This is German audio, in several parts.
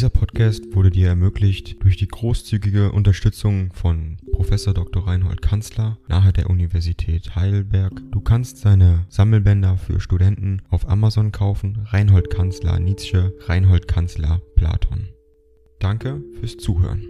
Dieser Podcast wurde dir ermöglicht durch die großzügige Unterstützung von Professor Dr. Reinhold Kanzler nahe der Universität Heidelberg. Du kannst seine Sammelbänder für Studenten auf Amazon kaufen. Reinhold Kanzler Nietzsche, Reinhold Kanzler Platon. Danke fürs Zuhören.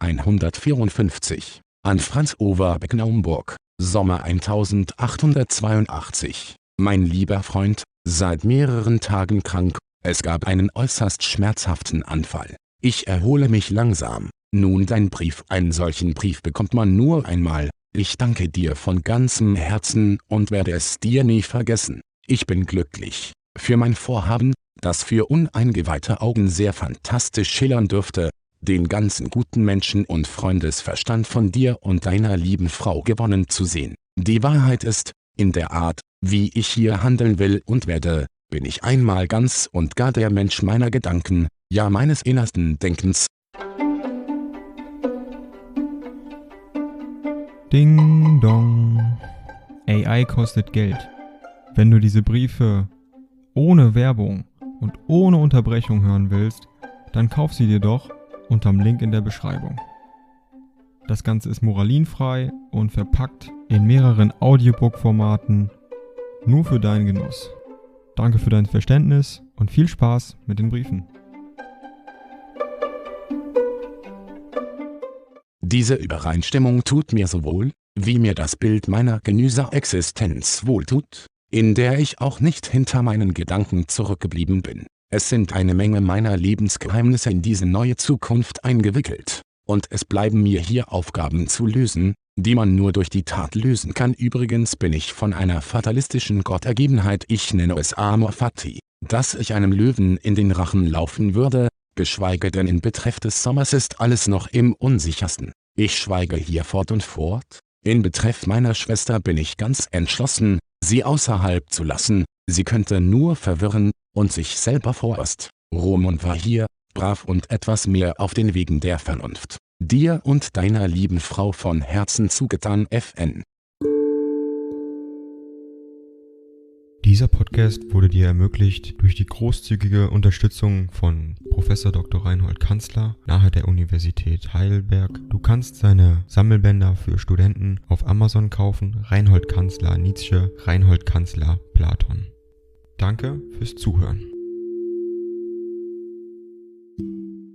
154 an Franz Overbeck Naumburg, Sommer 1882. Mein lieber Freund, seit mehreren Tagen krank, es gab einen äußerst schmerzhaften Anfall. Ich erhole mich langsam. Nun dein Brief, einen solchen Brief bekommt man nur einmal. Ich danke dir von ganzem Herzen und werde es dir nie vergessen. Ich bin glücklich. Für mein Vorhaben, das für uneingeweihte Augen sehr fantastisch schillern dürfte, den ganzen guten Menschen und Freundesverstand von dir und deiner lieben Frau gewonnen zu sehen. Die Wahrheit ist, in der Art, wie ich hier handeln will und werde, bin ich einmal ganz und gar der Mensch meiner Gedanken, ja meines innersten Denkens. Ding dong. AI kostet Geld. Wenn du diese Briefe ohne Werbung und ohne Unterbrechung hören willst, dann kauf sie dir doch unterm Link in der Beschreibung. Das Ganze ist moralinfrei und verpackt in mehreren Audiobook-Formaten nur für deinen Genuss. Danke für dein Verständnis und viel Spaß mit den Briefen. Diese Übereinstimmung tut mir so wohl, wie mir das Bild meiner Genüser-Existenz wohltut, in der ich auch nicht hinter meinen Gedanken zurückgeblieben bin. Es sind eine Menge meiner Lebensgeheimnisse in diese neue Zukunft eingewickelt, und es bleiben mir hier Aufgaben zu lösen, die man nur durch die Tat lösen kann. Übrigens bin ich von einer fatalistischen Gottergebenheit, ich nenne es Amor Fati, dass ich einem Löwen in den Rachen laufen würde, geschweige denn in Betreff des Sommers ist alles noch im unsichersten. Ich schweige hier fort und fort, in Betreff meiner Schwester bin ich ganz entschlossen, sie außerhalb zu lassen, sie könnte nur verwirren, und sich selber vorerst. Roman war hier, brav und etwas mehr auf den Wegen der Vernunft. Dir und deiner lieben Frau von Herzen zugetan FN. Dieser Podcast wurde dir ermöglicht durch die großzügige Unterstützung von Professor Dr. Reinhold Kanzler nahe der Universität Heidelberg. Du kannst seine Sammelbänder für Studenten auf Amazon kaufen. Reinhold Kanzler Nietzsche, Reinhold Kanzler Platon. Danke fürs Zuhören.